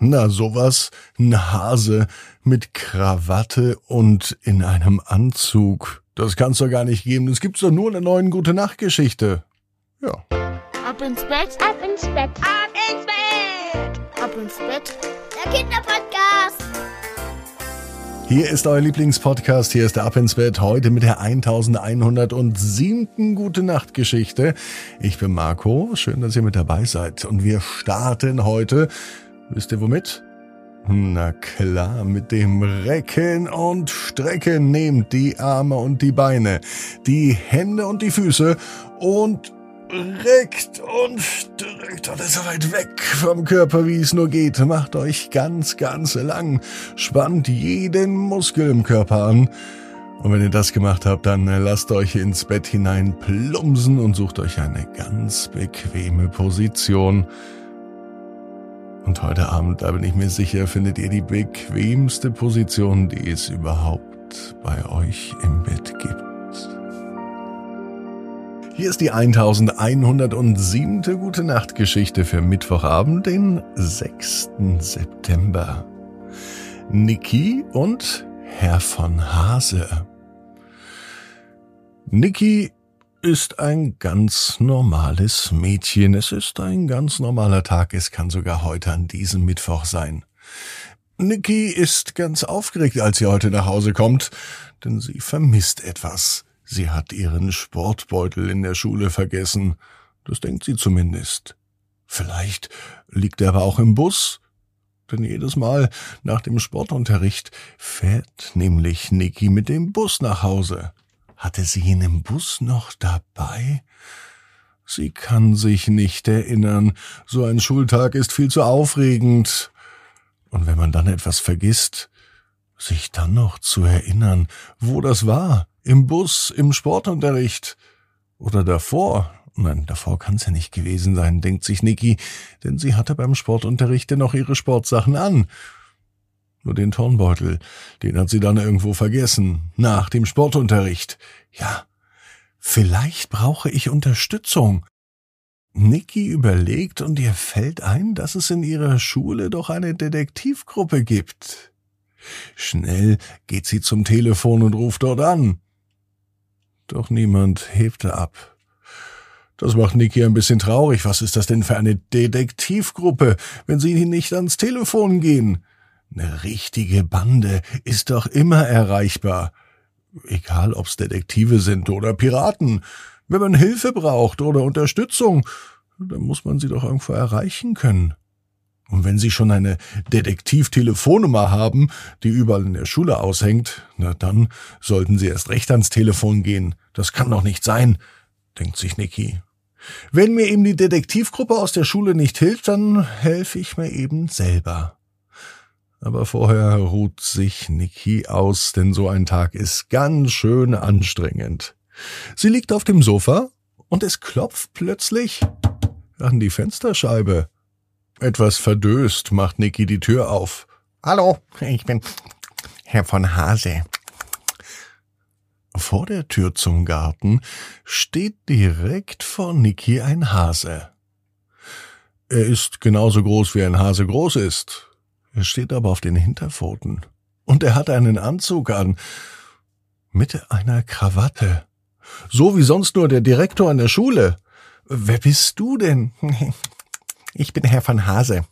Na, sowas, ein Hase mit Krawatte und in einem Anzug. Das kann's doch gar nicht geben. Das gibt's doch nur in der neuen Gute Nacht Geschichte. Ja. Ab ins Bett, ab ins Bett, Ab ins Bett. ab ins Bett. Der Kinderpodcast. Hier ist euer Lieblingspodcast. Hier ist der Ab ins Bett. Heute mit der 1107. Gute Nacht Geschichte. Ich bin Marco. Schön, dass ihr mit dabei seid. Und wir starten heute. Wisst ihr womit? Na klar, mit dem Recken und Strecken. Nehmt die Arme und die Beine, die Hände und die Füße und reckt und streckt alles so weit weg vom Körper, wie es nur geht. Macht euch ganz, ganz lang. Spannt jeden Muskel im Körper an. Und wenn ihr das gemacht habt, dann lasst euch ins Bett hinein plumpsen und sucht euch eine ganz bequeme Position. Und heute Abend, da bin ich mir sicher, findet ihr die bequemste Position, die es überhaupt bei euch im Bett gibt. Hier ist die 1107. Gute Nacht Geschichte für Mittwochabend, den 6. September. Niki und Herr von Hase. Niki ist ein ganz normales Mädchen. Es ist ein ganz normaler Tag. Es kann sogar heute an diesem Mittwoch sein. Niki ist ganz aufgeregt, als sie heute nach Hause kommt, denn sie vermisst etwas. Sie hat ihren Sportbeutel in der Schule vergessen. Das denkt sie zumindest. Vielleicht liegt er aber auch im Bus. Denn jedes Mal nach dem Sportunterricht fährt nämlich Niki mit dem Bus nach Hause. Hatte sie ihn im Bus noch dabei? Sie kann sich nicht erinnern. So ein Schultag ist viel zu aufregend. Und wenn man dann etwas vergisst, sich dann noch zu erinnern, wo das war, im Bus, im Sportunterricht oder davor. Nein, davor kann's ja nicht gewesen sein, denkt sich Niki, denn sie hatte beim Sportunterricht dennoch ihre Sportsachen an. Nur den Turnbeutel, den hat sie dann irgendwo vergessen, nach dem Sportunterricht. Ja, vielleicht brauche ich Unterstützung. Niki überlegt und ihr fällt ein, dass es in ihrer Schule doch eine Detektivgruppe gibt. Schnell geht sie zum Telefon und ruft dort an. Doch niemand hebte ab. Das macht Niki ein bisschen traurig. Was ist das denn für eine Detektivgruppe, wenn sie nicht ans Telefon gehen? Eine richtige Bande ist doch immer erreichbar. Egal ob's Detektive sind oder Piraten. Wenn man Hilfe braucht oder Unterstützung, dann muss man sie doch irgendwo erreichen können. Und wenn Sie schon eine Detektivtelefonnummer haben, die überall in der Schule aushängt, na dann sollten Sie erst recht ans Telefon gehen. Das kann doch nicht sein, denkt sich Niki. Wenn mir eben die Detektivgruppe aus der Schule nicht hilft, dann helfe ich mir eben selber. Aber vorher ruht sich Niki aus, denn so ein Tag ist ganz schön anstrengend. Sie liegt auf dem Sofa und es klopft plötzlich an die Fensterscheibe. Etwas verdöst macht Niki die Tür auf. Hallo, ich bin Herr von Hase. Vor der Tür zum Garten steht direkt vor Niki ein Hase. Er ist genauso groß wie ein Hase groß ist. Er steht aber auf den Hinterpfoten. Und er hat einen Anzug an. Mit einer Krawatte. So wie sonst nur der Direktor an der Schule. Wer bist du denn? Ich bin Herr von Hase.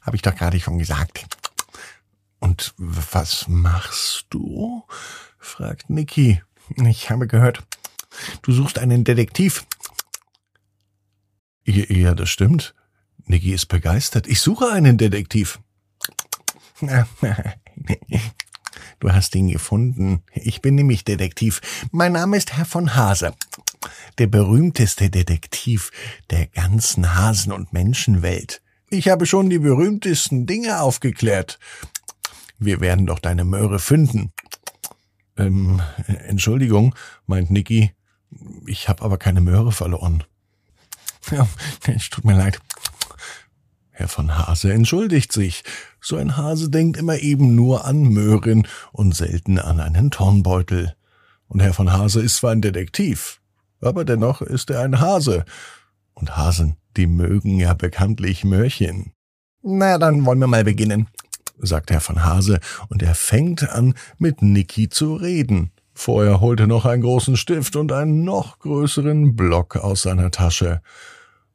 Habe ich doch gerade schon gesagt. Und was machst du? fragt Niki. Ich habe gehört, du suchst einen Detektiv. Ja, das stimmt. Niki ist begeistert. Ich suche einen Detektiv. Du hast ihn gefunden. Ich bin nämlich Detektiv. Mein Name ist Herr von Hase. Der berühmteste Detektiv der ganzen Hasen- und Menschenwelt. Ich habe schon die berühmtesten Dinge aufgeklärt. Wir werden doch deine Möhre finden. Ähm, Entschuldigung, meint Niki. Ich habe aber keine Möhre verloren. Ja, es tut mir leid. Herr von Hase entschuldigt sich. So ein Hase denkt immer eben nur an Möhren und selten an einen Turnbeutel. Und Herr von Hase ist zwar ein Detektiv, aber dennoch ist er ein Hase. Und Hasen, die mögen ja bekanntlich Möhrchen. Na, dann wollen wir mal beginnen, sagt Herr von Hase, und er fängt an, mit Niki zu reden. Vorher holt er noch einen großen Stift und einen noch größeren Block aus seiner Tasche.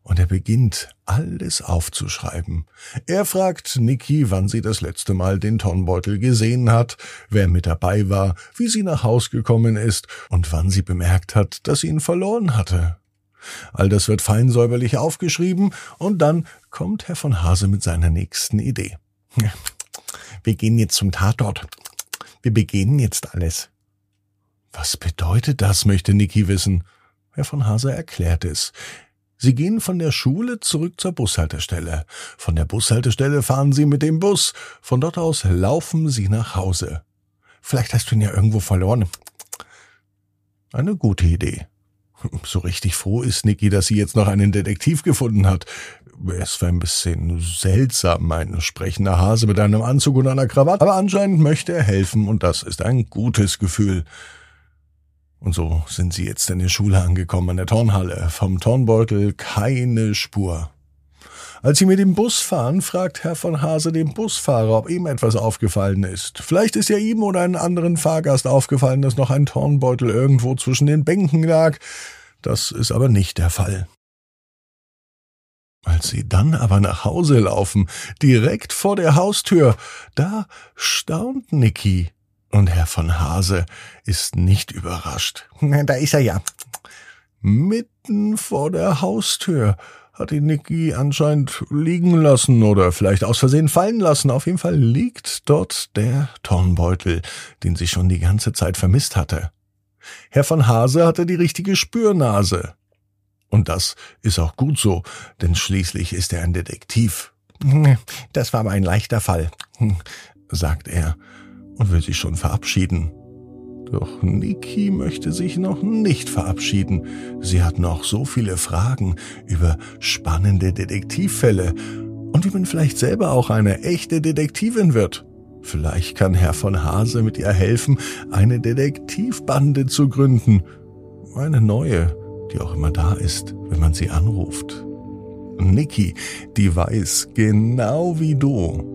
Und er beginnt, alles aufzuschreiben. Er fragt Niki, wann sie das letzte Mal den Tonnbeutel gesehen hat, wer mit dabei war, wie sie nach Haus gekommen ist und wann sie bemerkt hat, dass sie ihn verloren hatte. All das wird fein säuberlich aufgeschrieben und dann kommt Herr von Hase mit seiner nächsten Idee. Wir gehen jetzt zum Tatort. Wir begehen jetzt alles. Was bedeutet das, möchte Niki wissen. Herr von Hase erklärt es. Sie gehen von der Schule zurück zur Bushaltestelle. Von der Bushaltestelle fahren Sie mit dem Bus. Von dort aus laufen Sie nach Hause. Vielleicht hast du ihn ja irgendwo verloren. Eine gute Idee. So richtig froh ist Niki, dass sie jetzt noch einen Detektiv gefunden hat. Es war ein bisschen seltsam, ein sprechender Hase mit einem Anzug und einer Krawatte, aber anscheinend möchte er helfen und das ist ein gutes Gefühl. Und so sind sie jetzt in der Schule angekommen, an der Turnhalle. Vom Turnbeutel keine Spur. Als sie mit dem Bus fahren, fragt Herr von Hase den Busfahrer, ob ihm etwas aufgefallen ist. Vielleicht ist ja ihm oder einem anderen Fahrgast aufgefallen, dass noch ein Turnbeutel irgendwo zwischen den Bänken lag. Das ist aber nicht der Fall. Als sie dann aber nach Hause laufen, direkt vor der Haustür, da staunt Niki. Und Herr von Hase ist nicht überrascht. Da ist er ja. Mitten vor der Haustür hat ihn Niki anscheinend liegen lassen oder vielleicht aus Versehen fallen lassen. Auf jeden Fall liegt dort der Turnbeutel, den sie schon die ganze Zeit vermisst hatte. Herr von Hase hatte die richtige Spürnase. Und das ist auch gut so, denn schließlich ist er ein Detektiv. Das war aber ein leichter Fall, sagt er und will sich schon verabschieden. Doch Niki möchte sich noch nicht verabschieden. Sie hat noch so viele Fragen über spannende Detektivfälle und wie man vielleicht selber auch eine echte Detektivin wird. Vielleicht kann Herr von Hase mit ihr helfen, eine Detektivbande zu gründen. Eine neue, die auch immer da ist, wenn man sie anruft. Niki, die weiß genau wie du,